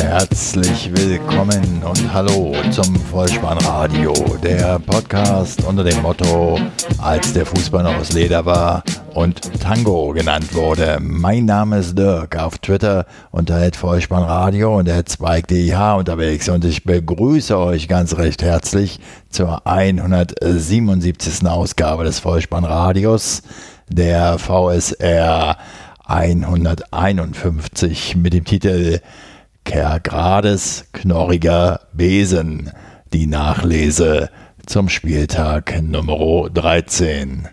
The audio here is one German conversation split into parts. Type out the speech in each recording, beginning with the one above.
Herzlich willkommen und hallo zum Vollspannradio, der Podcast unter dem Motto, als der Fußball noch aus Leder war und Tango genannt wurde. Mein Name ist Dirk, auf Twitter unter Vollspannradio und der Zweig.dh unterwegs und ich begrüße euch ganz recht herzlich zur 177. Ausgabe des Vollspannradios, der VSR 151 mit dem Titel Kergrades knorriger Besen. Die Nachlese zum Spieltag Nummer 13.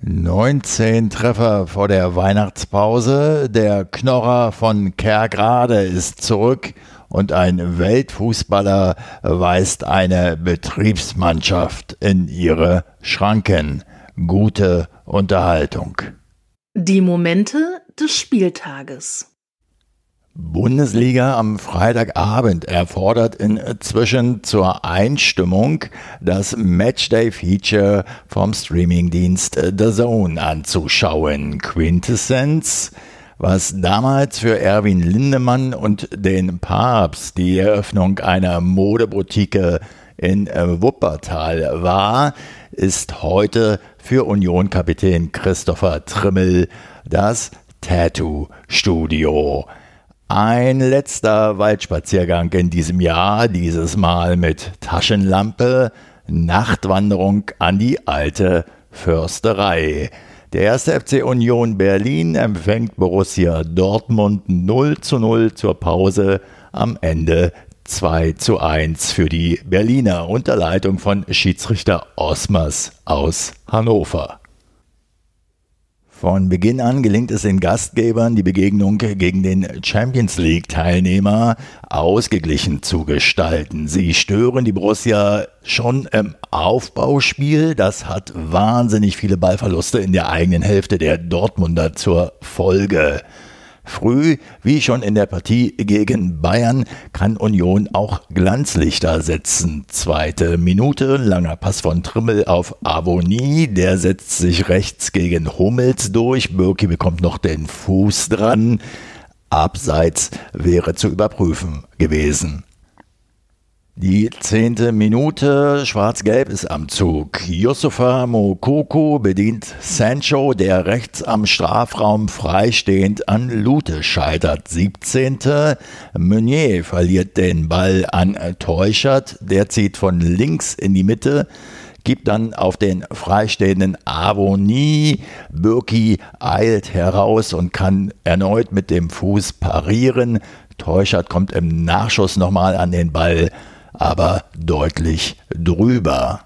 19 Treffer vor der Weihnachtspause. Der Knorrer von Kergrade ist zurück und ein Weltfußballer weist eine Betriebsmannschaft in ihre Schranken. Gute Unterhaltung. Die Momente des Spieltages. Bundesliga am Freitagabend erfordert inzwischen zur Einstimmung das Matchday-Feature vom Streamingdienst The Zone anzuschauen. Quintessenz, was damals für Erwin Lindemann und den Papst die Eröffnung einer Modeboutique in Wuppertal war, ist heute für Union-Kapitän Christopher Trimmel das Tattoo-Studio. Ein letzter Waldspaziergang in diesem Jahr, dieses Mal mit Taschenlampe, Nachtwanderung an die alte Försterei. Der erste FC Union Berlin empfängt Borussia Dortmund 0 zu 0 zur Pause, am Ende 2 zu 1 für die Berliner unter Leitung von Schiedsrichter Osmers aus Hannover. Von Beginn an gelingt es den Gastgebern, die Begegnung gegen den Champions League-Teilnehmer ausgeglichen zu gestalten. Sie stören die Borussia schon im Aufbauspiel. Das hat wahnsinnig viele Ballverluste in der eigenen Hälfte der Dortmunder zur Folge. Früh, wie schon in der Partie gegen Bayern, kann Union auch Glanzlichter setzen. Zweite Minute, langer Pass von Trimmel auf Avonie, der setzt sich rechts gegen Hummels durch. Birki bekommt noch den Fuß dran. Abseits wäre zu überprüfen gewesen. Die zehnte Minute, Schwarz-Gelb ist am Zug. Yusufa Mokoko bedient Sancho, der rechts am Strafraum freistehend an Lute scheitert. 17. Meunier verliert den Ball an Teuchert, der zieht von links in die Mitte gibt dann auf den freistehenden Avoni. Birki eilt heraus und kann erneut mit dem Fuß parieren. Teuchert kommt im Nachschuss nochmal an den Ball aber deutlich drüber.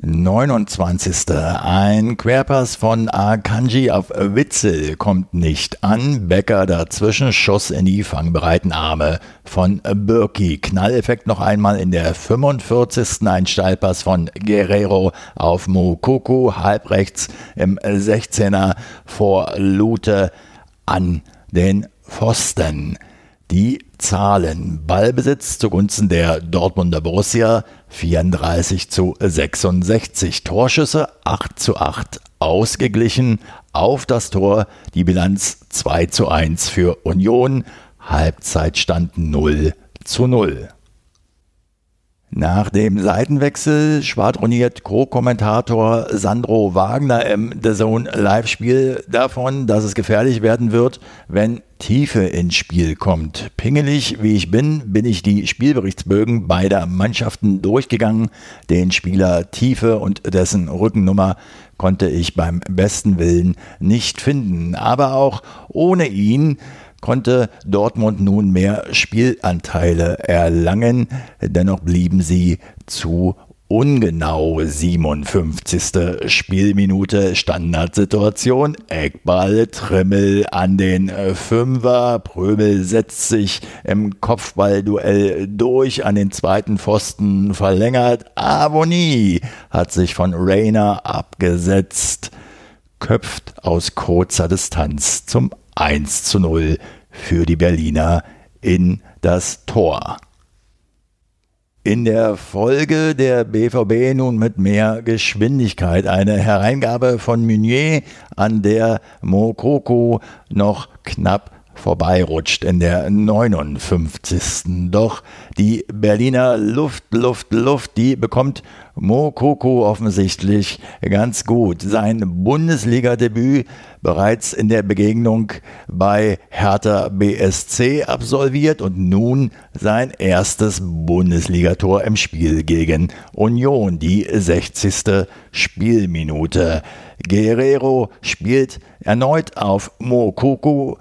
29. Ein Querpass von Akanji auf Witzel kommt nicht an. Becker dazwischen, Schuss in die fangbereiten Arme von Birki. Knalleffekt noch einmal in der 45. Ein Steilpass von Guerrero auf Mukoko, halbrechts im 16er vor Lute an den Pfosten. Die Zahlen. Ballbesitz zugunsten der Dortmunder Borussia 34 zu 66. Torschüsse 8 zu 8 ausgeglichen. Auf das Tor die Bilanz 2 zu 1 für Union. Halbzeitstand 0 zu 0. Nach dem Seitenwechsel schwadroniert Co-Kommentator Sandro Wagner im The Zone Live-Spiel davon, dass es gefährlich werden wird, wenn Tiefe ins Spiel kommt. Pingelig wie ich bin, bin ich die Spielberichtsbögen beider Mannschaften durchgegangen. Den Spieler Tiefe und dessen Rückennummer konnte ich beim besten Willen nicht finden. Aber auch ohne ihn konnte Dortmund nun mehr Spielanteile erlangen, dennoch blieben sie zu ungenau. 57. Spielminute Standardsituation. Eckball Trimmel an den Fünfer. Pröbel setzt sich im Kopfballduell durch an den zweiten Pfosten verlängert. Avoni hat sich von Rainer abgesetzt. Köpft aus kurzer Distanz zum 1 zu 0 für die Berliner in das Tor. In der Folge der BVB nun mit mehr Geschwindigkeit. Eine Hereingabe von Meunier, an der Mokoko noch knapp vorbeirutscht in der 59. Doch die Berliner Luft, Luft, Luft, die bekommt Mokoko offensichtlich ganz gut. Sein Bundesliga-Debüt bereits in der Begegnung bei Hertha BSC absolviert und nun sein erstes Bundesligator im Spiel gegen Union, die 60. Spielminute. Guerrero spielt erneut auf Mokoko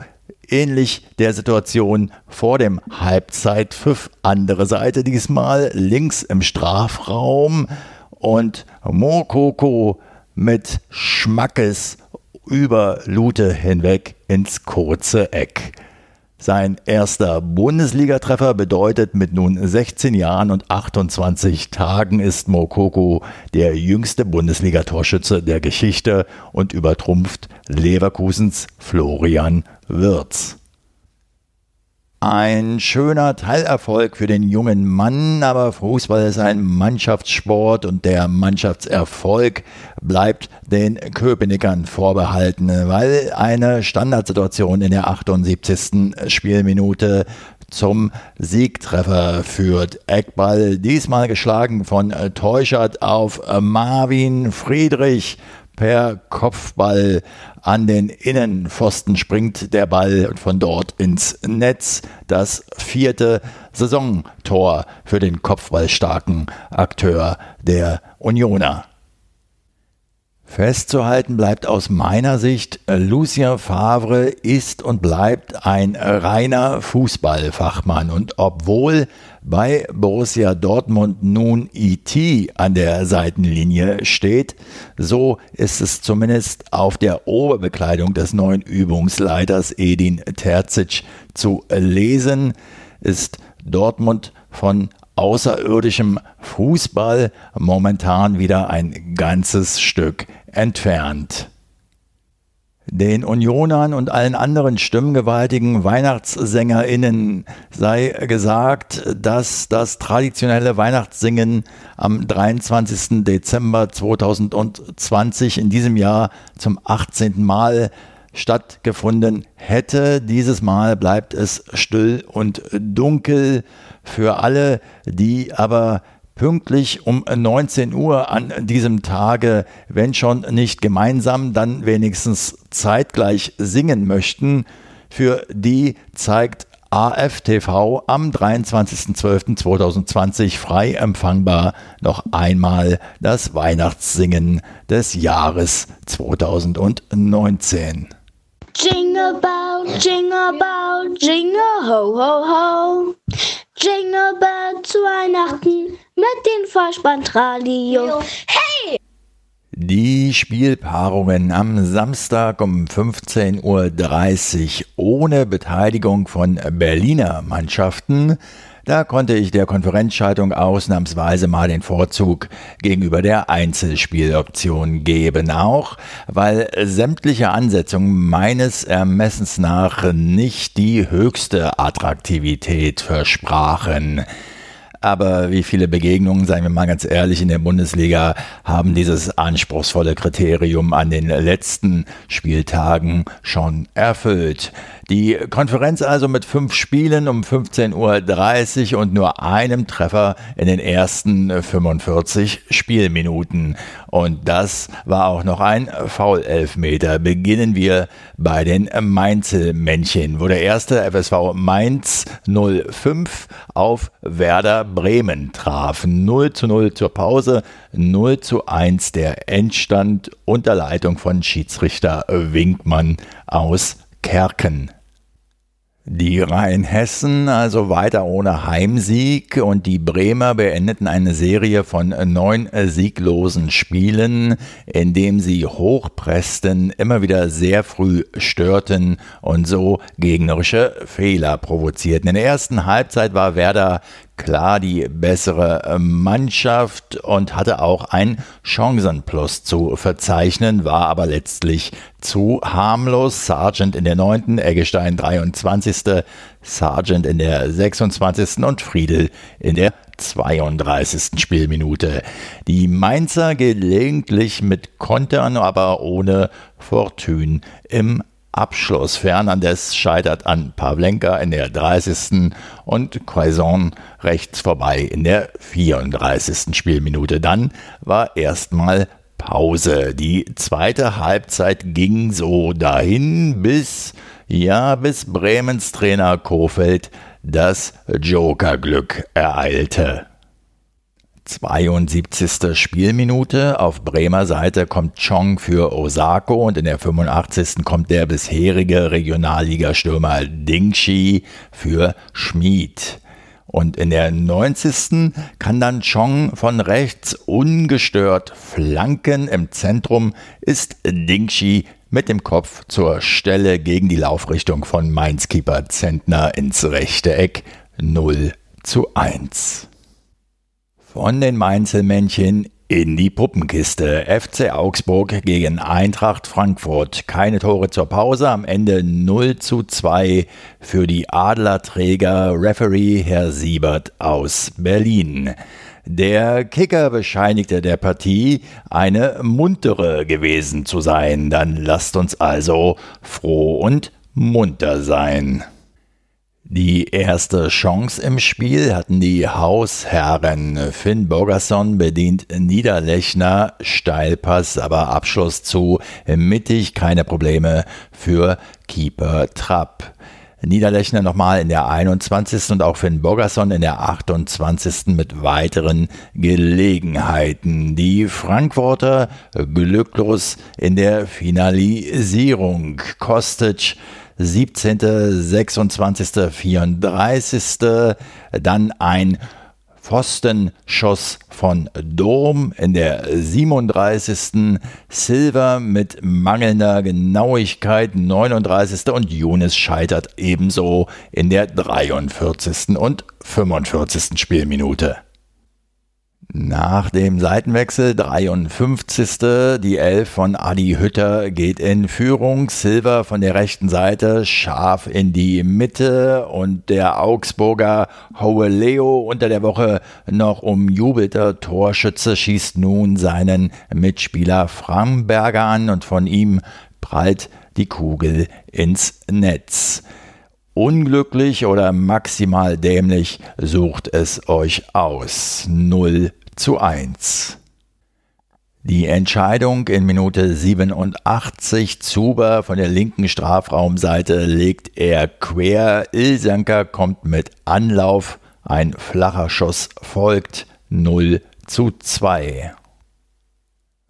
ähnlich der Situation vor dem Halbzeitpfiff. Andere Seite diesmal links im Strafraum und Mokoko mit Schmackes über Lute hinweg ins kurze Eck. Sein erster Bundesligatreffer bedeutet, mit nun 16 Jahren und 28 Tagen ist Mokoko der jüngste Bundesligatorschütze der Geschichte und übertrumpft Leverkusens Florian Wirtz. Ein schöner Teilerfolg für den jungen Mann, aber Fußball ist ein Mannschaftssport und der Mannschaftserfolg bleibt den Köpenickern vorbehalten, weil eine Standardsituation in der 78. Spielminute zum Siegtreffer führt. Eckball diesmal geschlagen von Teuchert auf Marvin Friedrich per Kopfball an den Innenpfosten springt der Ball und von dort ins Netz. Das vierte Saisontor für den kopfballstarken Akteur der Unioner. Festzuhalten bleibt aus meiner Sicht, Lucien Favre ist und bleibt ein reiner Fußballfachmann. Und obwohl bei Borussia Dortmund nun IT an der Seitenlinie steht, so ist es zumindest auf der Oberbekleidung des neuen Übungsleiters Edin Terzic zu lesen, ist Dortmund von außerirdischem Fußball momentan wieder ein ganzes Stück entfernt. Den Unionern und allen anderen stimmgewaltigen WeihnachtssängerInnen sei gesagt, dass das traditionelle Weihnachtssingen am 23. Dezember 2020 in diesem Jahr zum 18. Mal stattgefunden hätte. Dieses Mal bleibt es still und dunkel für alle, die aber pünktlich um 19 Uhr an diesem Tage, wenn schon nicht gemeinsam, dann wenigstens zeitgleich singen möchten. Für die zeigt AFTV am 23.12.2020 frei empfangbar noch einmal das Weihnachtssingen des Jahres 2019. Jingle bell, jingle bell, jingle ho ho ho. Jingle bell zu Weihnachten mit dem Vollspann-Radio. Hey! Die Spielpaarungen am Samstag um 15.30 Uhr ohne Beteiligung von Berliner Mannschaften da konnte ich der Konferenzschaltung ausnahmsweise mal den Vorzug gegenüber der Einzelspieloption geben, auch weil sämtliche Ansetzungen meines Ermessens nach nicht die höchste Attraktivität versprachen. Aber wie viele Begegnungen, seien wir mal ganz ehrlich, in der Bundesliga haben dieses anspruchsvolle Kriterium an den letzten Spieltagen schon erfüllt. Die Konferenz also mit fünf Spielen um 15.30 Uhr und nur einem Treffer in den ersten 45 Spielminuten. Und das war auch noch ein Foul-Elfmeter. Beginnen wir bei den Mainzelmännchen, wo der erste FSV Mainz 05 auf Werder Bremen traf. 0 zu 0 zur Pause, 0 zu 1 der Endstand unter Leitung von Schiedsrichter Winkmann aus Kerken. Die Rheinhessen also weiter ohne Heimsieg und die Bremer beendeten eine Serie von neun sieglosen Spielen, indem sie hochpressten, immer wieder sehr früh störten und so gegnerische Fehler provozierten. In der ersten Halbzeit war Werder klar die bessere Mannschaft und hatte auch ein Chancenplus zu verzeichnen, war aber letztlich zu harmlos. Sargent in der 9., Eggestein 23., Sargent in der 26. und Friedel in der 32. Spielminute. Die Mainzer gelegentlich mit Kontern, aber ohne Fortune im Abschluss. Fernandes scheitert an Pavlenka in der 30. und Quaison rechts vorbei in der 34. Spielminute. Dann war erstmal Pause. Die zweite Halbzeit ging so dahin bis, ja, bis Bremens Trainer Kofeld das Jokerglück ereilte. 72. Spielminute. Auf Bremer Seite kommt Chong für Osako und in der 85. kommt der bisherige Regionalligastürmer Dingshi für Schmid. Und in der 90. kann dann Chong von rechts ungestört flanken. Im Zentrum ist Dingshi mit dem Kopf zur Stelle gegen die Laufrichtung von Mainz-Keeper Zentner ins rechte Eck 0 zu 1. Von den Mainzelmännchen in die Puppenkiste. FC Augsburg gegen Eintracht Frankfurt. Keine Tore zur Pause. Am Ende 0 zu 2 für die Adlerträger. Referee Herr Siebert aus Berlin. Der Kicker bescheinigte der Partie, eine muntere gewesen zu sein. Dann lasst uns also froh und munter sein. Die erste Chance im Spiel hatten die Hausherren. Finn Borgerson bedient Niederlechner, Steilpass, aber Abschluss zu mittig, keine Probleme für Keeper Trapp. Niederlechner nochmal in der 21. und auch Finn Borgerson in der 28. mit weiteren Gelegenheiten. Die Frankfurter glücklos in der Finalisierung. Kostic 17., 26., 34. Dann ein Pfostenschuss von Dom in der 37. Silver mit mangelnder Genauigkeit 39. und Younes scheitert ebenso in der 43. und 45. Spielminute. Nach dem Seitenwechsel 53. Die Elf von Adi Hütter geht in Führung. Silver von der rechten Seite scharf in die Mitte und der Augsburger Howe Leo unter der Woche noch umjubelter Torschütze schießt nun seinen Mitspieler Framberger an und von ihm prallt die Kugel ins Netz. Unglücklich oder maximal dämlich, sucht es euch aus. 0 zu 1. Die Entscheidung in Minute 87. Zuber von der linken Strafraumseite legt er quer. Ilsanker kommt mit Anlauf. Ein flacher Schuss folgt 0 zu 2.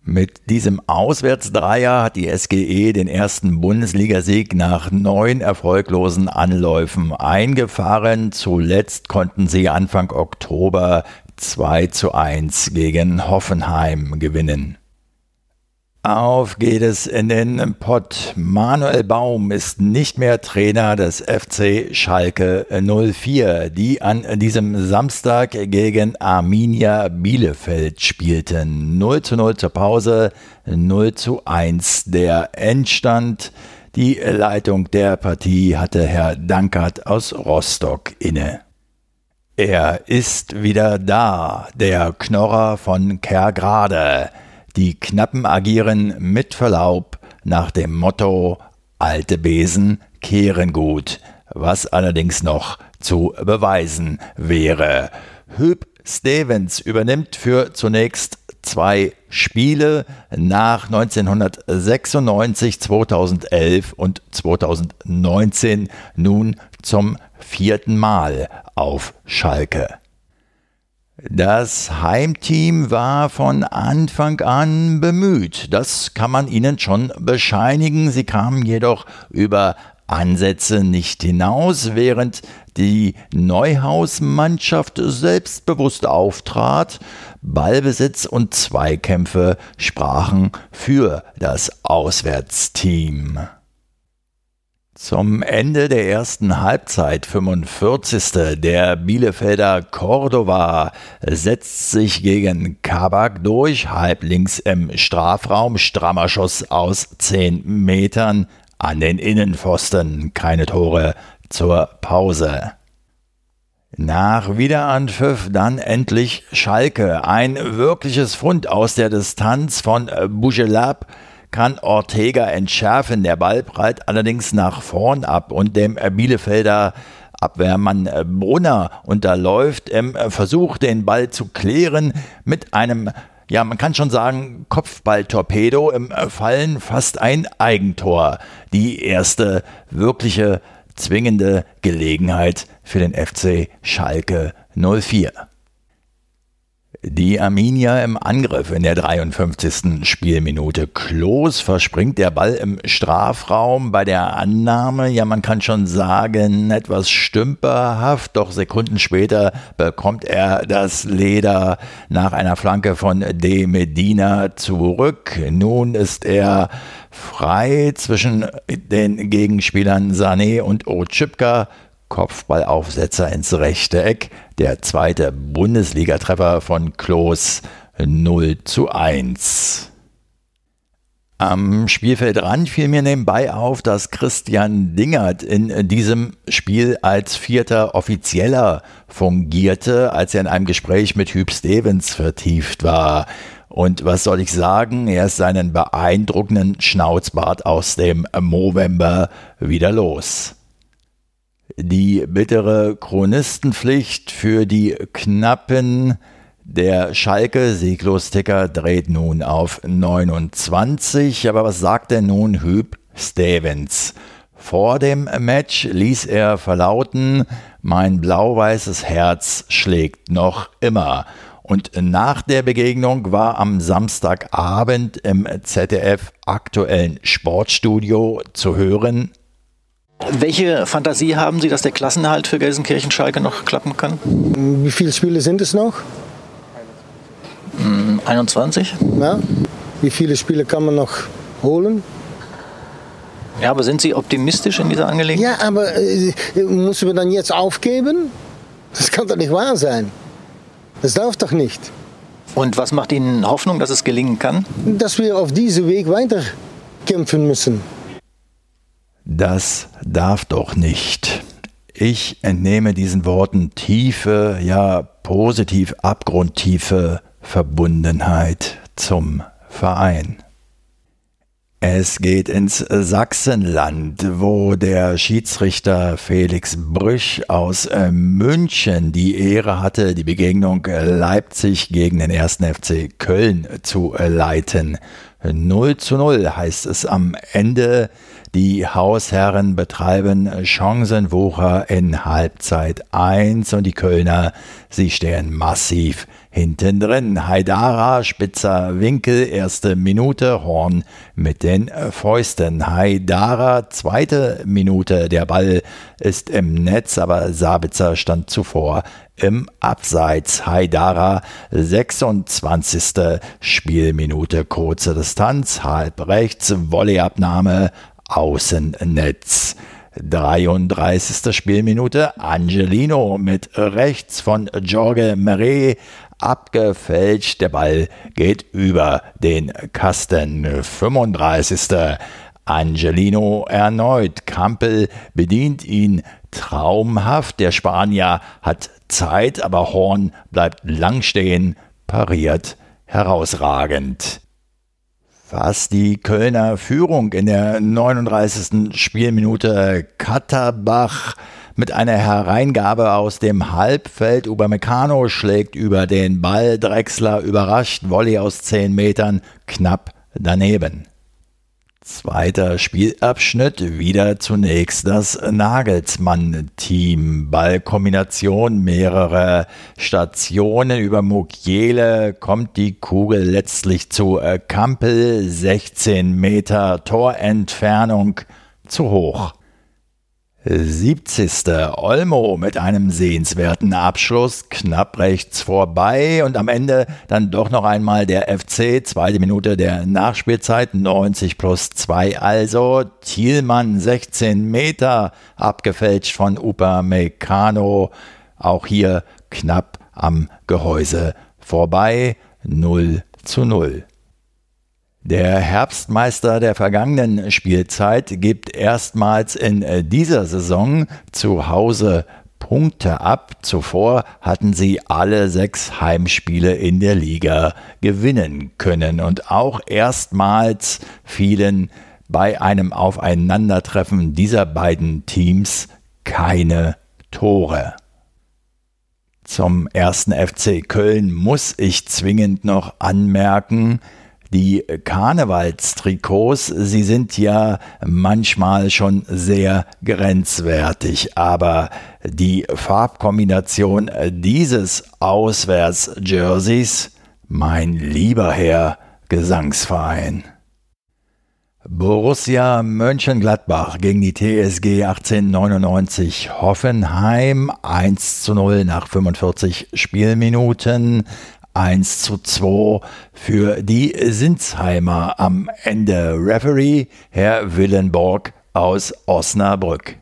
Mit diesem Auswärtsdreier hat die SGE den ersten Bundesligasieg nach neun erfolglosen Anläufen eingefahren. Zuletzt konnten sie Anfang Oktober 2 zu 1 gegen Hoffenheim gewinnen. Auf geht es in den Pott. Manuel Baum ist nicht mehr Trainer des FC Schalke 04, die an diesem Samstag gegen Arminia Bielefeld spielten. 0 zu 0 zur Pause, 0 zu 1 der Endstand. Die Leitung der Partie hatte Herr Dankert aus Rostock inne. Er ist wieder da, der Knorrer von Kergrade. Die Knappen agieren mit Verlaub nach dem Motto alte Besen kehren gut, was allerdings noch zu beweisen wäre. Hüb Stevens übernimmt für zunächst zwei Spiele nach 1996, 2011 und 2019 nun zum vierten Mal auf Schalke. Das Heimteam war von Anfang an bemüht, das kann man ihnen schon bescheinigen, sie kamen jedoch über Ansätze nicht hinaus, während die Neuhaus-Mannschaft selbstbewusst auftrat, Ballbesitz und Zweikämpfe sprachen für das Auswärtsteam. Zum Ende der ersten Halbzeit, 45. Der Bielefelder Cordova setzt sich gegen Kabak durch, halblinks im Strafraum, strammer Schuss aus 10 Metern an den Innenpfosten, keine Tore zur Pause. Nach Wiederanpfiff dann endlich Schalke, ein wirkliches Fund aus der Distanz von Bougelab, kann Ortega entschärfen. Der Ball prallt allerdings nach vorn ab und dem Bielefelder Abwehrmann Brunner unterläuft im Versuch, den Ball zu klären mit einem ja, man kann schon sagen, Kopfballtorpedo im Fallen fast ein Eigentor. Die erste wirkliche zwingende Gelegenheit für den FC Schalke 04. Die Arminia im Angriff in der 53. Spielminute. Klos verspringt der Ball im Strafraum bei der Annahme. Ja, man kann schon sagen, etwas stümperhaft, doch Sekunden später bekommt er das Leder nach einer Flanke von De Medina zurück. Nun ist er frei zwischen den Gegenspielern Sané und Ochipka. Kopfballaufsetzer ins rechte Eck. Der zweite Bundesligatreffer von Klos 0 zu 1. Am Spielfeldrand fiel mir nebenbei auf, dass Christian Dingert in diesem Spiel als vierter Offizieller fungierte, als er in einem Gespräch mit Hüb Stevens vertieft war. Und was soll ich sagen, er ist seinen beeindruckenden Schnauzbart aus dem Movember wieder los. Die bittere Chronistenpflicht für die Knappen der Schalke Sieglosticker dreht nun auf 29. Aber was sagt denn nun Hüb Stevens? Vor dem Match ließ er verlauten, mein blau-weißes Herz schlägt noch immer. Und nach der Begegnung war am Samstagabend im ZDF aktuellen Sportstudio zu hören, welche Fantasie haben Sie, dass der Klassenerhalt für Gelsenkirchen-Schalke noch klappen kann? Wie viele Spiele sind es noch? 21. Ja. Wie viele Spiele kann man noch holen? Ja, aber sind Sie optimistisch in dieser Angelegenheit? Ja, aber äh, müssen wir dann jetzt aufgeben? Das kann doch nicht wahr sein. Das darf doch nicht. Und was macht Ihnen Hoffnung, dass es gelingen kann? Dass wir auf diesem Weg weiter kämpfen müssen. Das darf doch nicht. Ich entnehme diesen Worten tiefe, ja positiv abgrundtiefe Verbundenheit zum Verein. Es geht ins Sachsenland, wo der Schiedsrichter Felix Brüch aus äh, München die Ehre hatte, die Begegnung Leipzig gegen den 1. FC Köln zu leiten. 0 zu 0 heißt es am Ende die Hausherren betreiben Chancenwucher in Halbzeit 1 und die Kölner, sie stehen massiv hinten drin. Haidara, spitzer Winkel, erste Minute, Horn mit den Fäusten. Haidara, zweite Minute, der Ball ist im Netz, aber Sabitzer stand zuvor im Abseits. Haidara, 26. Spielminute, kurze Distanz, halb rechts, Volleyabnahme, Außennetz. 33. Spielminute Angelino mit rechts von Jorge Meret abgefälscht. Der Ball geht über den Kasten. 35. Angelino erneut. Kampel bedient ihn traumhaft. Der Spanier hat Zeit, aber Horn bleibt lang stehen, pariert herausragend was die Kölner Führung in der 39. Spielminute Katterbach mit einer Hereingabe aus dem Halbfeld. Upamecano schlägt über den Ball. Drexler überrascht. Volley aus 10 Metern knapp daneben. Zweiter Spielabschnitt, wieder zunächst das Nagelsmann-Team. Ballkombination, mehrere Stationen. Über Mukiele kommt die Kugel letztlich zu Kampel, 16 Meter Torentfernung zu hoch. 70. Olmo mit einem sehenswerten Abschluss, knapp rechts vorbei und am Ende dann doch noch einmal der FC, zweite Minute der Nachspielzeit, 90 plus 2 also, Thielmann 16 Meter, abgefälscht von Upamecano, auch hier knapp am Gehäuse vorbei, 0 zu 0. Der Herbstmeister der vergangenen Spielzeit gibt erstmals in äh, dieser Saison zu Hause Punkte ab. Zuvor hatten sie alle sechs Heimspiele in der Liga gewinnen können und auch erstmals fielen bei einem Aufeinandertreffen dieser beiden Teams keine Tore. Zum ersten FC Köln muss ich zwingend noch anmerken, die Karnevalstrikots, sie sind ja manchmal schon sehr grenzwertig, aber die Farbkombination dieses Auswärtsjerseys, mein lieber Herr Gesangsverein. Borussia Mönchengladbach gegen die TSG 1899 Hoffenheim 1 zu 0 nach 45 Spielminuten. 1 zu 2 für die Sinsheimer am Ende. Referee Herr Willenborg aus Osnabrück.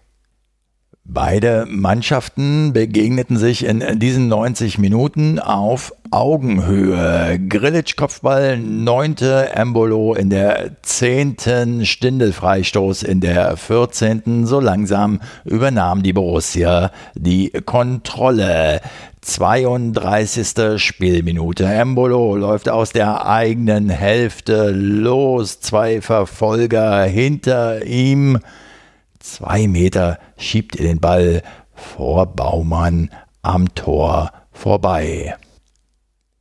Beide Mannschaften begegneten sich in diesen 90 Minuten auf Augenhöhe. Grillitsch Kopfball, neunte, Embolo in der zehnten, Stindelfreistoß in der 14. So langsam übernahm die Borussia die Kontrolle. 32. Spielminute. Embolo läuft aus der eigenen Hälfte los. Zwei Verfolger hinter ihm. Zwei Meter schiebt er den Ball vor Baumann am Tor vorbei.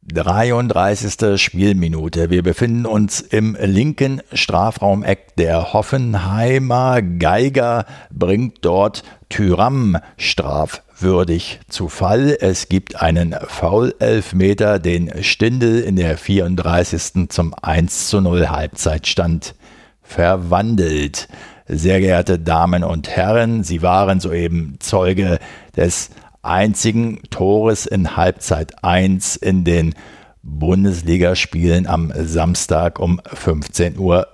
33. Spielminute. Wir befinden uns im linken Strafraumeck der Hoffenheimer. Geiger bringt dort Tyram strafwürdig zu Fall. Es gibt einen Foul-Elfmeter, den Stindel in der 34. zum 1 zu 0 Halbzeitstand verwandelt. Sehr geehrte Damen und Herren, Sie waren soeben Zeuge des einzigen Tores in Halbzeit 1 in den Bundesligaspielen am Samstag um 15.30 Uhr.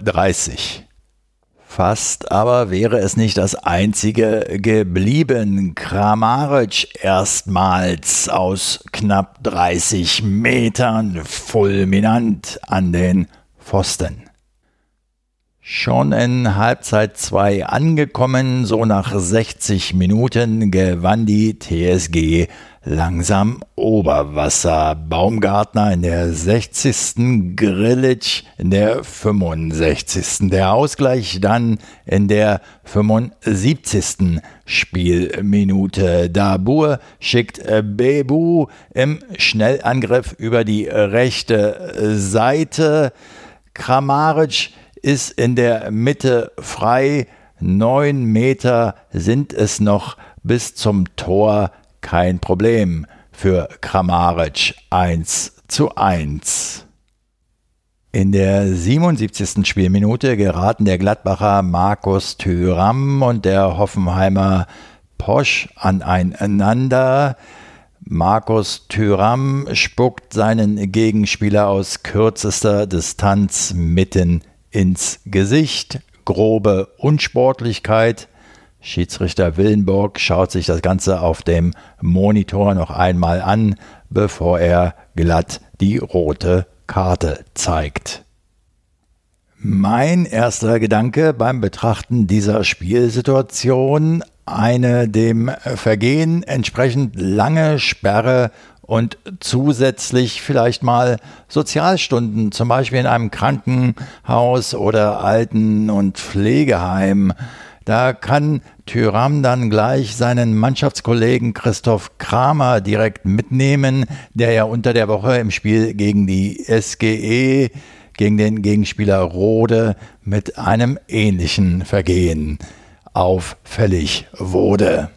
Fast aber wäre es nicht das einzige geblieben. Kramaric erstmals aus knapp 30 Metern fulminant an den Pfosten. Schon in Halbzeit 2 angekommen, so nach 60 Minuten gewann die TSG langsam Oberwasser. Baumgartner in der 60. Grillitsch in der 65. Der Ausgleich dann in der 75. Spielminute. Dabur schickt Bebu im Schnellangriff über die rechte Seite. Kramaric ist in der Mitte frei. Neun Meter sind es noch bis zum Tor. Kein Problem für Kramaric 1 zu 1. In der 77. Spielminute geraten der Gladbacher Markus Thüram und der Hoffenheimer Posch aneinander. Markus Thüram spuckt seinen Gegenspieler aus kürzester Distanz mitten ins Gesicht, grobe Unsportlichkeit. Schiedsrichter Willenburg schaut sich das Ganze auf dem Monitor noch einmal an, bevor er glatt die rote Karte zeigt. Mein erster Gedanke beim Betrachten dieser Spielsituation eine dem Vergehen entsprechend lange Sperre und zusätzlich vielleicht mal Sozialstunden, zum Beispiel in einem Krankenhaus oder Alten- und Pflegeheim. Da kann Tyram dann gleich seinen Mannschaftskollegen Christoph Kramer direkt mitnehmen, der ja unter der Woche im Spiel gegen die SGE, gegen den Gegenspieler Rode mit einem ähnlichen Vergehen auffällig wurde.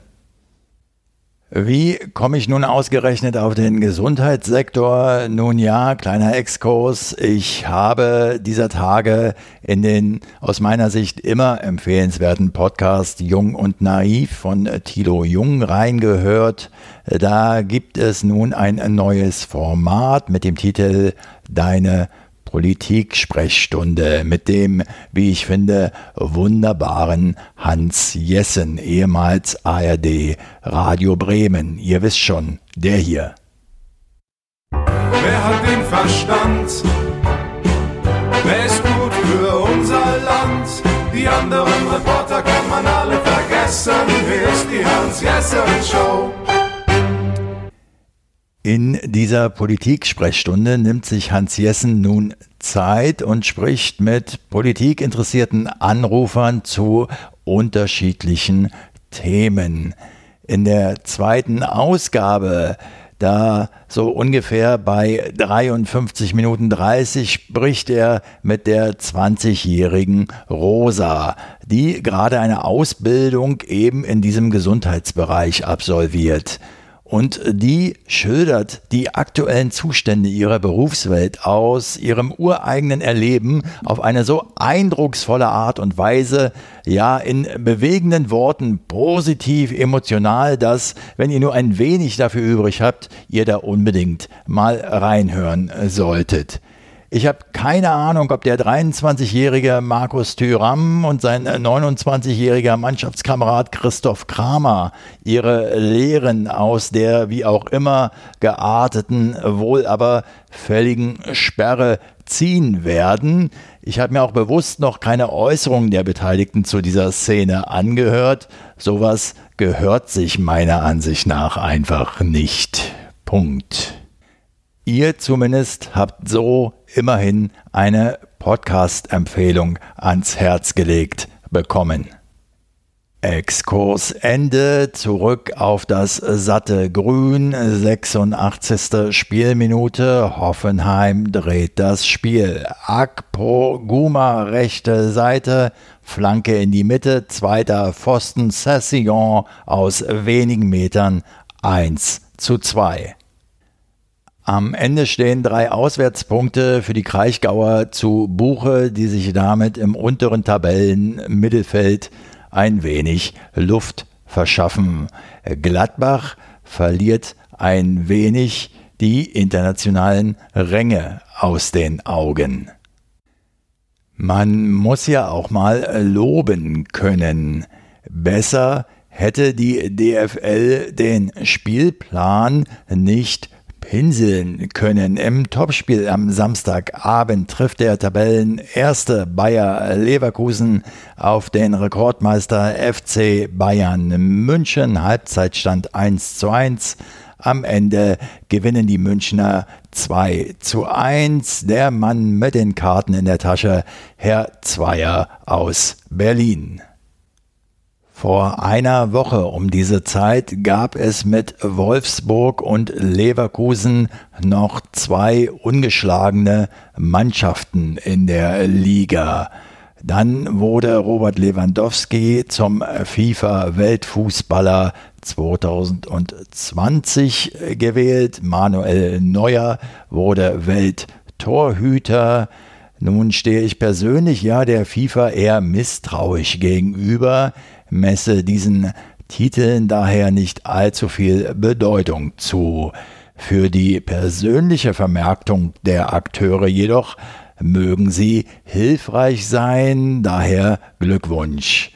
Wie komme ich nun ausgerechnet auf den Gesundheitssektor? Nun ja, kleiner Exkurs. Ich habe dieser Tage in den aus meiner Sicht immer empfehlenswerten Podcast Jung und Naiv von Thilo Jung reingehört. Da gibt es nun ein neues Format mit dem Titel Deine Politik-Sprechstunde mit dem, wie ich finde, wunderbaren Hans Jessen, ehemals ARD Radio Bremen. Ihr wisst schon, der hier. Wer hat den Verstand? Wer ist gut für unser Land? Die anderen Reporter kann man alle vergessen. Hier ist die Hans Jessen Show. In dieser Politik-Sprechstunde nimmt sich Hans Jessen nun Zeit und spricht mit politikinteressierten Anrufern zu unterschiedlichen Themen. In der zweiten Ausgabe, da so ungefähr bei 53 Minuten 30, spricht er mit der 20-jährigen Rosa, die gerade eine Ausbildung eben in diesem Gesundheitsbereich absolviert und die schildert die aktuellen Zustände ihrer Berufswelt aus ihrem ureigenen Erleben auf eine so eindrucksvolle Art und Weise, ja in bewegenden Worten, positiv, emotional, dass, wenn ihr nur ein wenig dafür übrig habt, ihr da unbedingt mal reinhören solltet. Ich habe keine Ahnung, ob der 23-jährige Markus Thüram und sein 29-jähriger Mannschaftskamerad Christoph Kramer ihre Lehren aus der wie auch immer gearteten, wohl aber völligen Sperre ziehen werden. Ich habe mir auch bewusst noch keine Äußerungen der Beteiligten zu dieser Szene angehört. Sowas gehört sich meiner Ansicht nach einfach nicht. Punkt. Ihr zumindest habt so immerhin eine Podcast-Empfehlung ans Herz gelegt bekommen. Exkurs Ende, zurück auf das satte Grün, 86. Spielminute, Hoffenheim dreht das Spiel. Akpo Guma rechte Seite, Flanke in die Mitte, zweiter Pfosten, Sessillon aus wenigen Metern 1 zu 2. Am Ende stehen drei Auswärtspunkte für die Kraichgauer zu Buche, die sich damit im unteren Tabellenmittelfeld ein wenig Luft verschaffen. Gladbach verliert ein wenig die internationalen Ränge aus den Augen. Man muss ja auch mal loben können. Besser hätte die DFL den Spielplan nicht pinseln können. Im Topspiel am Samstagabend trifft der Tabellenerste Bayer Leverkusen auf den Rekordmeister FC Bayern München. Halbzeitstand 1 zu 1. Am Ende gewinnen die Münchner 2 zu 1. Der Mann mit den Karten in der Tasche, Herr Zweier aus Berlin. Vor einer Woche um diese Zeit gab es mit Wolfsburg und Leverkusen noch zwei ungeschlagene Mannschaften in der Liga. Dann wurde Robert Lewandowski zum FIFA-Weltfußballer 2020 gewählt. Manuel Neuer wurde Welttorhüter. Nun stehe ich persönlich ja der FIFA eher misstrauisch gegenüber messe diesen Titeln daher nicht allzu viel Bedeutung zu. Für die persönliche Vermarktung der Akteure jedoch mögen sie hilfreich sein, daher Glückwunsch.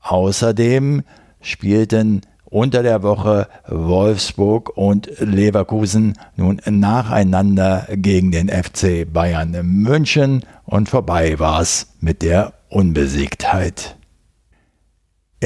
Außerdem spielten unter der Woche Wolfsburg und Leverkusen nun nacheinander gegen den FC Bayern München und vorbei war's mit der Unbesiegtheit.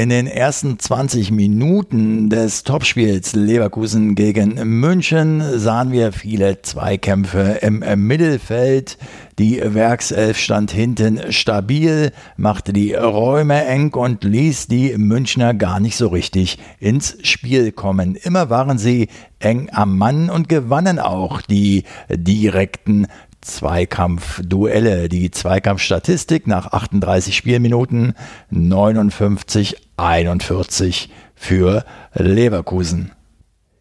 In den ersten 20 Minuten des Topspiels Leverkusen gegen München sahen wir viele Zweikämpfe im Mittelfeld. Die Werkself stand hinten stabil, machte die Räume eng und ließ die Münchner gar nicht so richtig ins Spiel kommen. Immer waren sie eng am Mann und gewannen auch die direkten Zweikampfduelle. Die Zweikampfstatistik nach 38 Spielminuten 59 41 für Leverkusen.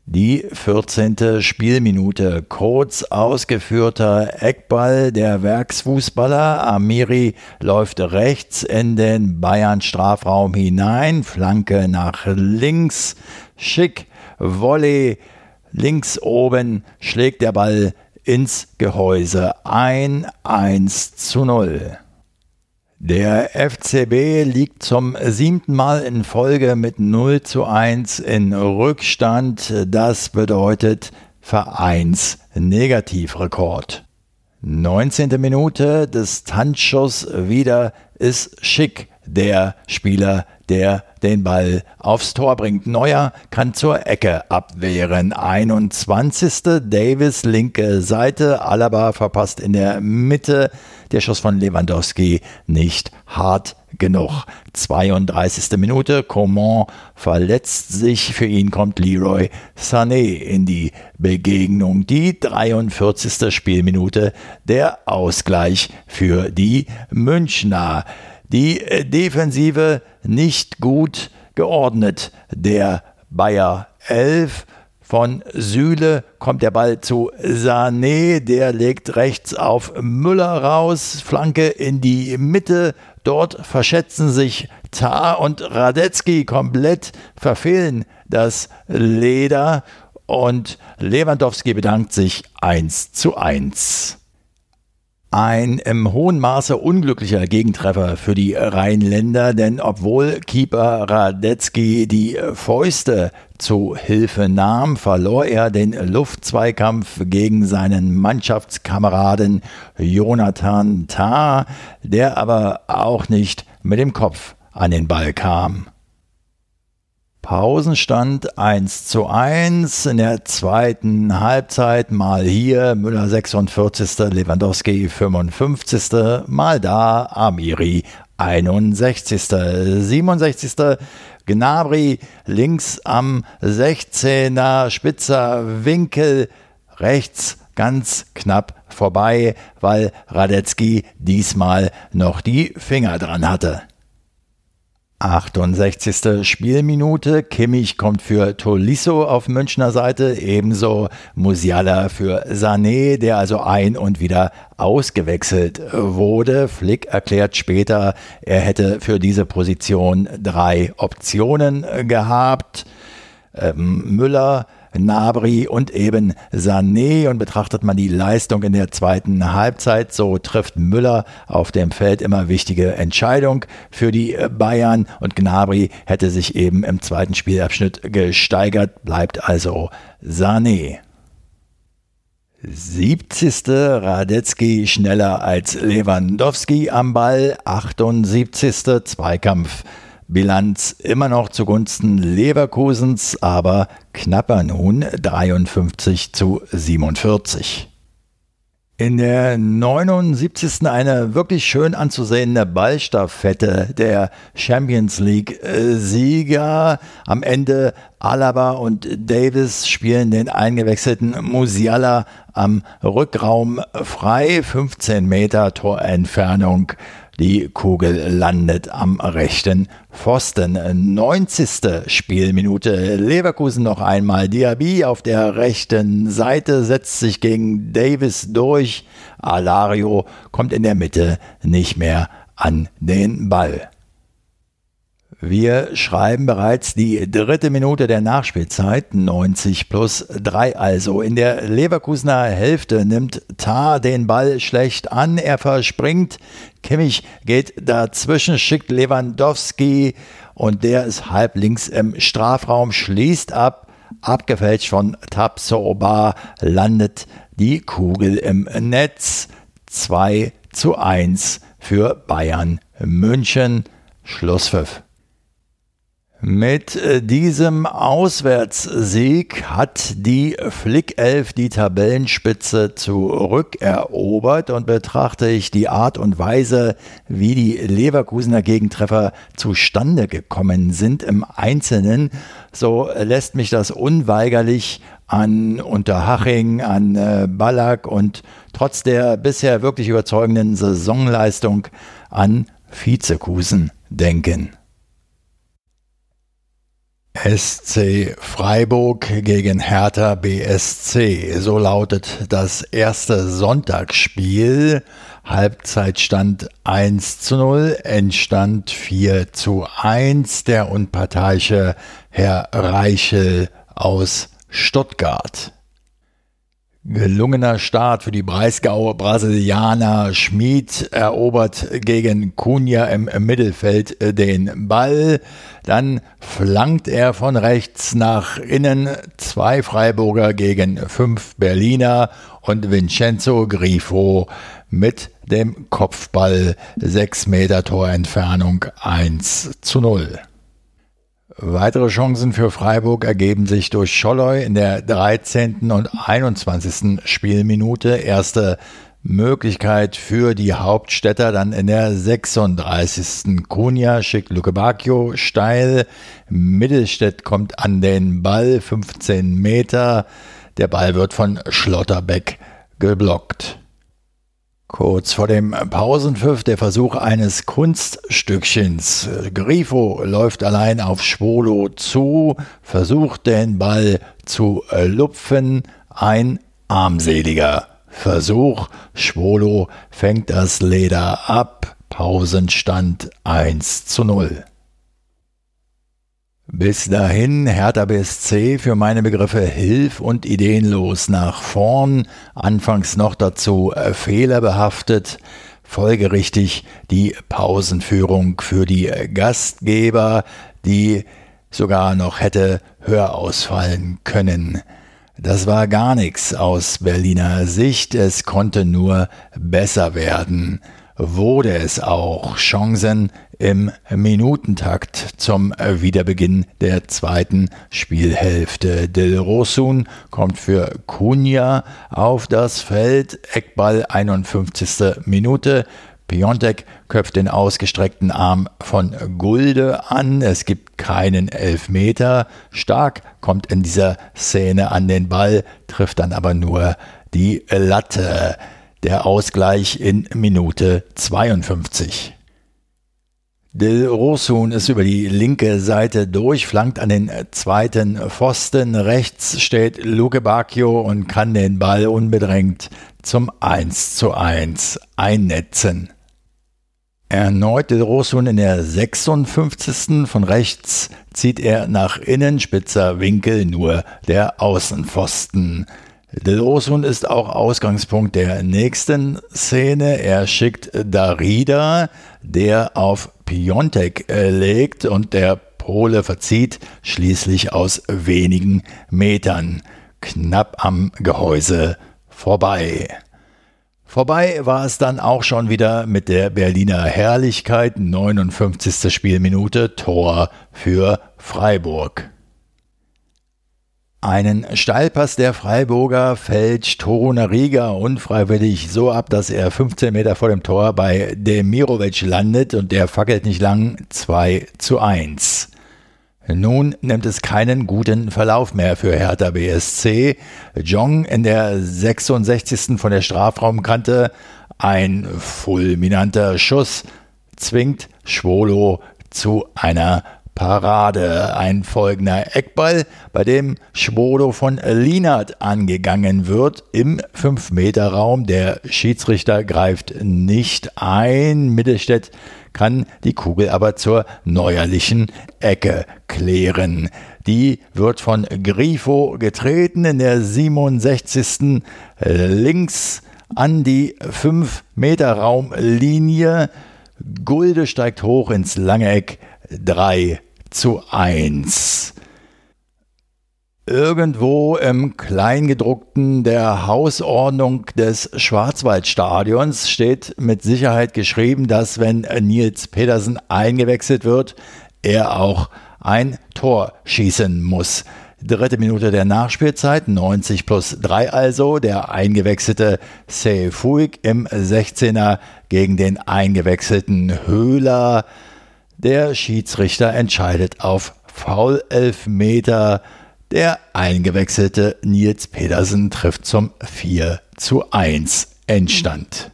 Die 14. Spielminute. Kurz ausgeführter Eckball der Werksfußballer. Amiri läuft rechts in den Bayern-Strafraum hinein. Flanke nach links. Schick. Volley. Links oben schlägt der Ball ins Gehäuse. Ein 1 zu 0. Der FCB liegt zum siebten Mal in Folge mit 0 zu 1 in Rückstand. Das bedeutet Vereinsnegativrekord. 19. Minute des Tanzschuss wieder ist Schick, der Spieler, der den Ball aufs Tor bringt. Neuer kann zur Ecke abwehren. 21. Davis linke Seite. Alaba verpasst in der Mitte. Der Schuss von Lewandowski nicht hart genug. 32. Minute. Coman verletzt sich. Für ihn kommt Leroy Sané in die Begegnung. Die 43. Spielminute. Der Ausgleich für die Münchner. Die Defensive nicht gut geordnet. Der Bayer 11 von Süle kommt der Ball zu Sané, der legt rechts auf Müller raus, Flanke in die Mitte, dort verschätzen sich Tar und Radetzky komplett, verfehlen das Leder und Lewandowski bedankt sich 1 zu 1. Ein im hohen Maße unglücklicher Gegentreffer für die Rheinländer, denn obwohl Keeper Radetzky die Fäuste zu Hilfe nahm, verlor er den Luftzweikampf gegen seinen Mannschaftskameraden Jonathan Tah, der aber auch nicht mit dem Kopf an den Ball kam. Pausenstand 1 zu 1. In der zweiten Halbzeit mal hier Müller 46. Lewandowski 55. Mal da Amiri 61. 67. Gnabry links am 16er spitzer Winkel rechts ganz knapp vorbei, weil Radetzky diesmal noch die Finger dran hatte. 68. Spielminute. Kimmich kommt für Tolisso auf Münchner Seite, ebenso Musiala für Sané, der also ein- und wieder ausgewechselt wurde. Flick erklärt später, er hätte für diese Position drei Optionen gehabt. Ähm, Müller, Nabri und eben Sané. Und betrachtet man die Leistung in der zweiten Halbzeit, so trifft Müller auf dem Feld immer wichtige Entscheidung für die Bayern. Und Gnabry hätte sich eben im zweiten Spielabschnitt gesteigert, bleibt also Sané. 70. Radetzky schneller als Lewandowski am Ball. 78. Zweikampf Bilanz immer noch zugunsten Leverkusens, aber knapper nun 53 zu 47. In der 79. eine wirklich schön anzusehende Ballstaffette der Champions League-Sieger. Am Ende Alaba und Davis spielen den eingewechselten Musiala am Rückraum frei. 15 Meter Torentfernung die Kugel landet am rechten Pfosten. 90. Spielminute. Leverkusen noch einmal. Diaby auf der rechten Seite setzt sich gegen Davis durch. Alario kommt in der Mitte nicht mehr an den Ball. Wir schreiben bereits die dritte Minute der Nachspielzeit, 90 plus 3 also. In der Leverkusener Hälfte nimmt Tar den Ball schlecht an, er verspringt, Kimmich geht dazwischen, schickt Lewandowski und der ist halb links im Strafraum, schließt ab, abgefälscht von Tapsoba, landet die Kugel im Netz. 2 zu 1 für Bayern München. Schlusspfiff. Mit äh, diesem Auswärtssieg hat die Flickelf die Tabellenspitze zurückerobert und betrachte ich die Art und Weise, wie die Leverkusener Gegentreffer zustande gekommen sind im Einzelnen, so lässt mich das unweigerlich an Unterhaching, an äh, Ballack und trotz der bisher wirklich überzeugenden Saisonleistung an Vizekusen denken. SC Freiburg gegen Hertha BSC. So lautet das erste Sonntagsspiel. Halbzeitstand 1 zu 0, Endstand 4 zu 1. Der unparteiische Herr Reichel aus Stuttgart. Gelungener Start für die Breisgauer Brasilianer. Schmid erobert gegen Cunha im Mittelfeld den Ball. Dann flankt er von rechts nach innen. Zwei Freiburger gegen fünf Berliner und Vincenzo Grifo mit dem Kopfball. Sechs Meter Torentfernung 1 zu 0. Weitere Chancen für Freiburg ergeben sich durch Scholloy in der 13. und 21. Spielminute. Erste Möglichkeit für die Hauptstädter dann in der 36. Kunja schickt Luke Bacchio steil. Mittelstädt kommt an den Ball, 15 Meter. Der Ball wird von Schlotterbeck geblockt. Kurz vor dem Pausenpfiff der Versuch eines Kunststückchens. Grifo läuft allein auf Schwolo zu, versucht den Ball zu lupfen. Ein armseliger Versuch. Schwolo fängt das Leder ab. Pausenstand 1 zu 0. Bis dahin Hertha BSC für meine Begriffe hilf- und ideenlos nach vorn, anfangs noch dazu äh, fehlerbehaftet, folgerichtig die Pausenführung für die äh, Gastgeber, die sogar noch hätte höher ausfallen können. Das war gar nichts aus Berliner Sicht, es konnte nur besser werden. Wurde es auch Chancen im Minutentakt zum Wiederbeginn der zweiten Spielhälfte. Del Rosun kommt für Cunha auf das Feld. Eckball 51. Minute. Piontek köpft den ausgestreckten Arm von Gulde an. Es gibt keinen Elfmeter. Stark kommt in dieser Szene an den Ball, trifft dann aber nur die Latte. Der Ausgleich in Minute 52. Del Rosun ist über die linke Seite durch, flankt an den zweiten Pfosten. Rechts steht Luke Bacchio und kann den Ball unbedrängt zum 1 zu 1 einnetzen. Erneut Del Rosun in der 56. Von rechts zieht er nach innen, spitzer Winkel nur der Außenpfosten. Del Rosun ist auch Ausgangspunkt der nächsten Szene. Er schickt Darida, der auf Piontek äh, legt und der Pole verzieht schließlich aus wenigen Metern knapp am Gehäuse vorbei. Vorbei war es dann auch schon wieder mit der Berliner Herrlichkeit, 59. Spielminute, Tor für Freiburg. Einen Steilpass der Freiburger fälscht Torunariga unfreiwillig so ab, dass er 15 Meter vor dem Tor bei Demirovic landet und der fackelt nicht lang 2 zu 1. Nun nimmt es keinen guten Verlauf mehr für Hertha BSC. Jong in der 66. von der Strafraumkante, ein fulminanter Schuss, zwingt Schwolo zu einer Parade. Ein folgender Eckball, bei dem Schwodo von Lienert angegangen wird im 5-Meter-Raum. Der Schiedsrichter greift nicht ein. Mittelstädt kann die Kugel aber zur neuerlichen Ecke klären. Die wird von Grifo getreten in der 67. links an die 5-Meter-Raumlinie. Gulde steigt hoch ins lange Eck. 3 zu 1. Irgendwo im Kleingedruckten der Hausordnung des Schwarzwaldstadions steht mit Sicherheit geschrieben, dass wenn Nils Pedersen eingewechselt wird, er auch ein Tor schießen muss. Dritte Minute der Nachspielzeit, 90 plus 3 also, der eingewechselte Seyfuig im 16er gegen den eingewechselten Höhler. Der Schiedsrichter entscheidet auf Foul-Elfmeter. Der eingewechselte Nils Pedersen trifft zum 4 zu 1 Endstand.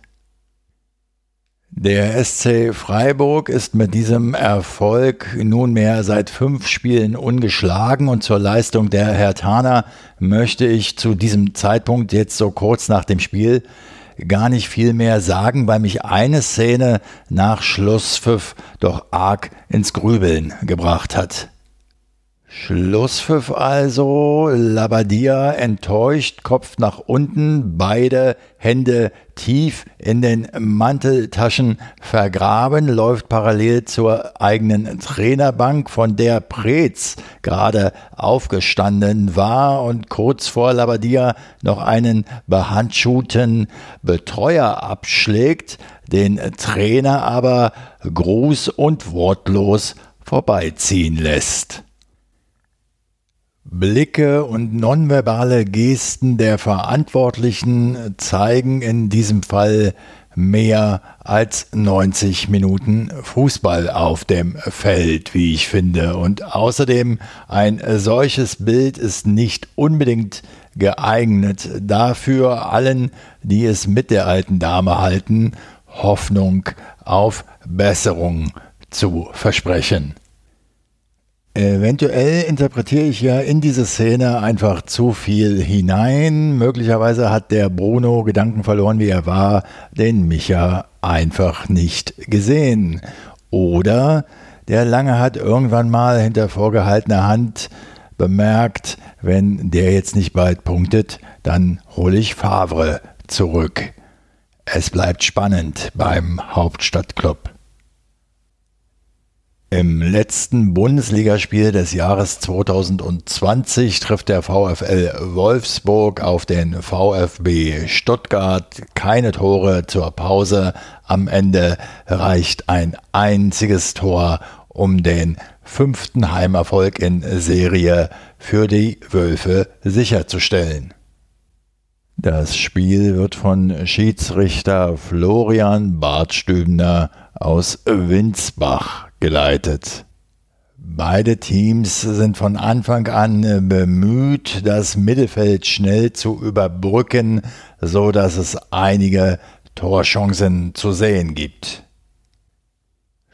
Der SC Freiburg ist mit diesem Erfolg nunmehr seit fünf Spielen ungeschlagen und zur Leistung der Hertaner möchte ich zu diesem Zeitpunkt jetzt so kurz nach dem Spiel gar nicht viel mehr sagen, weil mich eine Szene nach Schlusspfiff doch arg ins Grübeln gebracht hat. Schlusspfiff also, Labadia enttäuscht, Kopf nach unten, beide Hände tief in den Manteltaschen vergraben, läuft parallel zur eigenen Trainerbank, von der Preetz gerade aufgestanden war und kurz vor Labadia noch einen behandschuhten Betreuer abschlägt, den Trainer aber gruß- und wortlos vorbeiziehen lässt. Blicke und nonverbale Gesten der Verantwortlichen zeigen in diesem Fall mehr als 90 Minuten Fußball auf dem Feld, wie ich finde. Und außerdem ein solches Bild ist nicht unbedingt geeignet dafür, allen, die es mit der alten Dame halten, Hoffnung auf Besserung zu versprechen. Eventuell interpretiere ich ja in diese Szene einfach zu viel hinein. Möglicherweise hat der Bruno Gedanken verloren, wie er war, den Micha einfach nicht gesehen. Oder der Lange hat irgendwann mal hinter vorgehaltener Hand bemerkt, wenn der jetzt nicht bald punktet, dann hole ich Favre zurück. Es bleibt spannend beim Hauptstadtclub. Im letzten Bundesligaspiel des Jahres 2020 trifft der VfL Wolfsburg auf den VfB Stuttgart. Keine Tore zur Pause. Am Ende reicht ein einziges Tor, um den fünften Heimerfolg in Serie für die Wölfe sicherzustellen. Das Spiel wird von Schiedsrichter Florian Bartstübner aus Winsbach geleitet. Beide Teams sind von Anfang an bemüht, das Mittelfeld schnell zu überbrücken, so dass es einige Torchancen zu sehen gibt.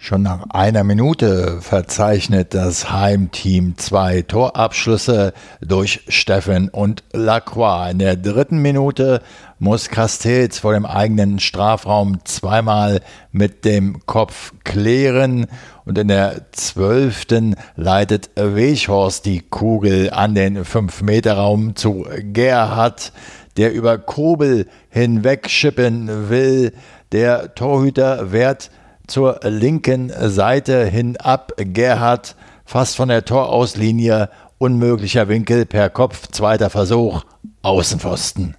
Schon nach einer Minute verzeichnet das Heimteam zwei Torabschlüsse durch Steffen und Lacroix. In der dritten Minute muss Castells vor dem eigenen Strafraum zweimal mit dem Kopf klären und in der zwölften leitet Weghorst die Kugel an den 5-Meter-Raum zu Gerhard, der über Kobel hinweg schippen will. Der Torhüter wehrt zur linken Seite hin ab. Gerhard fast von der Torauslinie. Unmöglicher Winkel per Kopf. Zweiter Versuch. Außenpfosten.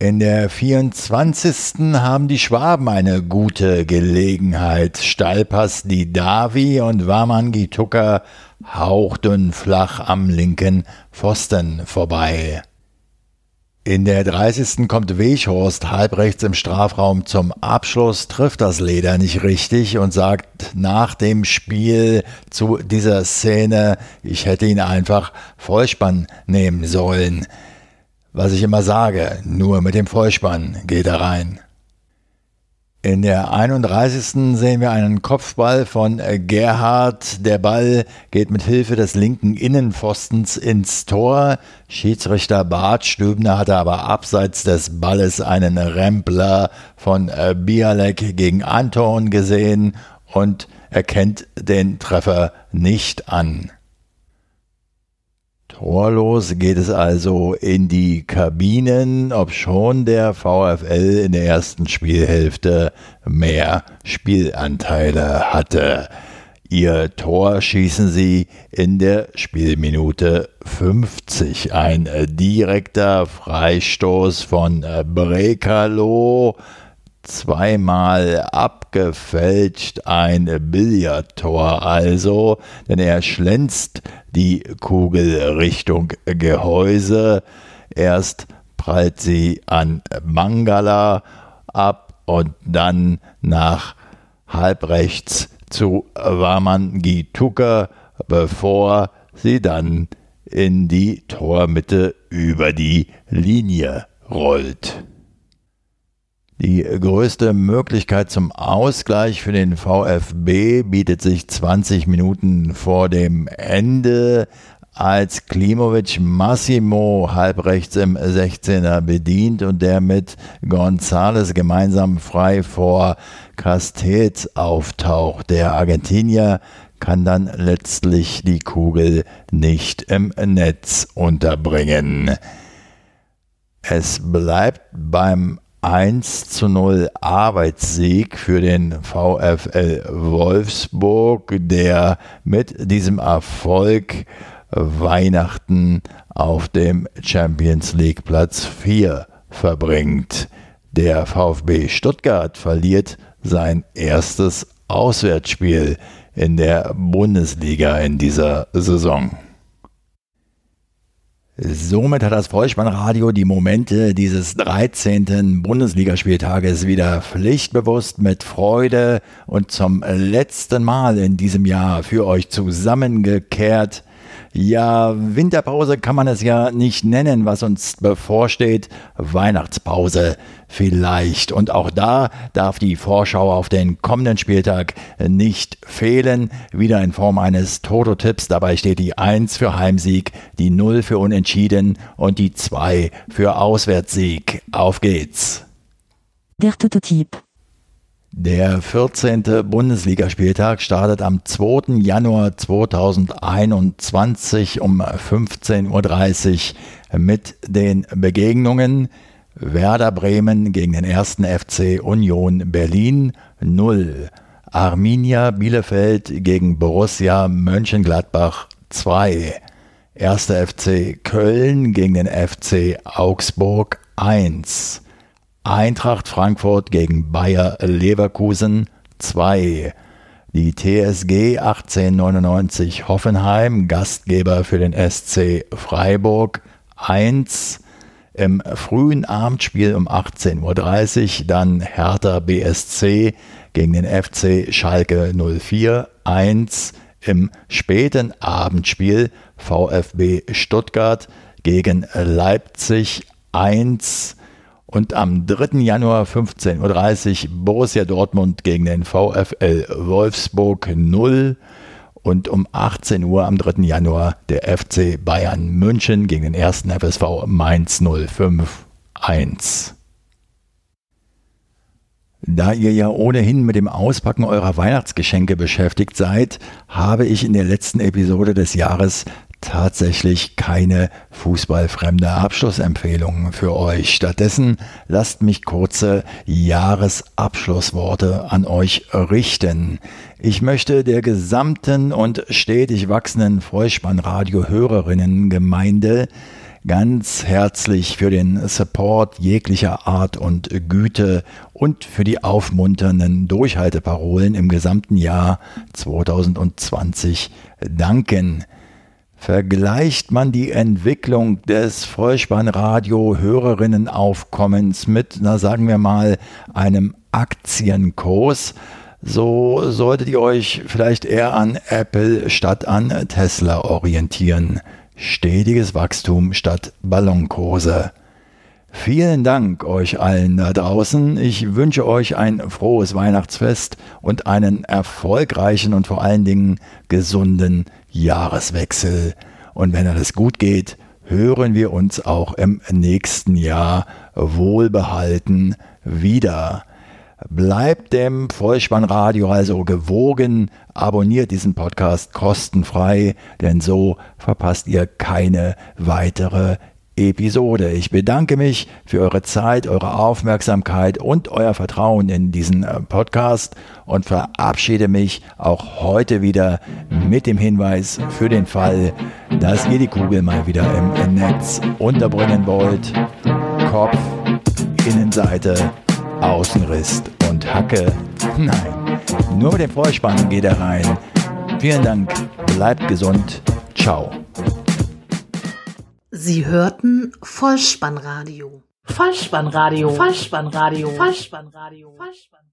In der 24. haben die Schwaben eine gute Gelegenheit. Stallpass die Davi und Wamangi Tucker hauchdünn flach am linken Pfosten vorbei. In der 30. kommt Weghorst halbrechts im Strafraum zum Abschluss, trifft das Leder nicht richtig und sagt nach dem Spiel zu dieser Szene, ich hätte ihn einfach Vollspann nehmen sollen. Was ich immer sage, nur mit dem Vollspann geht er rein. In der 31. sehen wir einen Kopfball von Gerhard. Der Ball geht mit Hilfe des linken Innenpfostens ins Tor. Schiedsrichter Bart Stübner hatte aber abseits des Balles einen Rempler von Bialek gegen Anton gesehen und erkennt den Treffer nicht an. Torlos geht es also in die Kabinen, obschon der VfL in der ersten Spielhälfte mehr Spielanteile hatte. Ihr Tor schießen sie in der Spielminute 50. Ein direkter Freistoß von Brekalo zweimal abgefälscht, ein Billardtor also, denn er schlänzt die Kugel Richtung Gehäuse. Erst prallt sie an Mangala ab und dann nach halbrechts zu Waman Gituka, bevor sie dann in die Tormitte über die Linie rollt. Die größte Möglichkeit zum Ausgleich für den VfB bietet sich 20 Minuten vor dem Ende, als Klimovic Massimo halbrechts im 16er bedient und der mit Gonzales gemeinsam frei vor Castells auftaucht. Der Argentinier kann dann letztlich die Kugel nicht im Netz unterbringen. Es bleibt beim 1 zu 0 Arbeitssieg für den VfL Wolfsburg, der mit diesem Erfolg Weihnachten auf dem Champions League Platz 4 verbringt. Der VfB Stuttgart verliert sein erstes Auswärtsspiel in der Bundesliga in dieser Saison. Somit hat das Vollspannradio die Momente dieses 13. Bundesligaspieltages wieder pflichtbewusst mit Freude und zum letzten Mal in diesem Jahr für euch zusammengekehrt. Ja, Winterpause kann man es ja nicht nennen, was uns bevorsteht. Weihnachtspause vielleicht. Und auch da darf die Vorschau auf den kommenden Spieltag nicht fehlen. Wieder in Form eines Toto-Tipps. Dabei steht die 1 für Heimsieg, die 0 für Unentschieden und die 2 für Auswärtssieg. Auf geht's. Der Toto-Tipp. Der 14. Bundesligaspieltag startet am 2. Januar 2021 um 15.30 Uhr mit den Begegnungen Werder Bremen gegen den 1. FC Union Berlin 0, Arminia Bielefeld gegen Borussia Mönchengladbach 2, 1. FC Köln gegen den FC Augsburg 1. Eintracht Frankfurt gegen Bayer Leverkusen 2. Die TSG 1899 Hoffenheim, Gastgeber für den SC Freiburg 1. Im frühen Abendspiel um 18.30 Uhr dann Hertha BSC gegen den FC Schalke 04 1. Im späten Abendspiel VfB Stuttgart gegen Leipzig 1. Und am 3. Januar 15.30 Uhr Borussia Dortmund gegen den VfL Wolfsburg 0. Und um 18 Uhr am 3. Januar der FC Bayern München gegen den 1. FSV Mainz 05 1. Da ihr ja ohnehin mit dem Auspacken eurer Weihnachtsgeschenke beschäftigt seid, habe ich in der letzten Episode des Jahres tatsächlich keine fußballfremde Abschlussempfehlung für euch. Stattdessen lasst mich kurze Jahresabschlussworte an euch richten. Ich möchte der gesamten und stetig wachsenden Vollspannradio-Hörerinnen-Gemeinde ganz herzlich für den Support jeglicher Art und Güte und für die aufmunternden Durchhalteparolen im gesamten Jahr 2020 danken. Vergleicht man die Entwicklung des Vollspannradio-Hörerinnenaufkommens mit, na sagen wir mal, einem Aktienkurs, so solltet ihr euch vielleicht eher an Apple statt an Tesla orientieren. Stetiges Wachstum statt Ballonkurse. Vielen Dank euch allen da draußen. Ich wünsche euch ein frohes Weihnachtsfest und einen erfolgreichen und vor allen Dingen gesunden Jahreswechsel. Und wenn alles gut geht, hören wir uns auch im nächsten Jahr wohlbehalten wieder. Bleibt dem Vollspannradio also gewogen, abonniert diesen Podcast kostenfrei, denn so verpasst ihr keine weitere Episode. Ich bedanke mich für eure Zeit, eure Aufmerksamkeit und euer Vertrauen in diesen äh, Podcast und verabschiede mich auch heute wieder mit dem Hinweis für den Fall, dass ihr die Kugel mal wieder im Netz unterbringen wollt. Kopf, Innenseite, Außenriss und Hacke. Nein, nur mit dem Vorspann geht er rein. Vielen Dank, bleibt gesund. Ciao. Sie hörten Vollspannradio. Vollspannradio. Vollspannradio. Vollspannradio. Vollspannradio.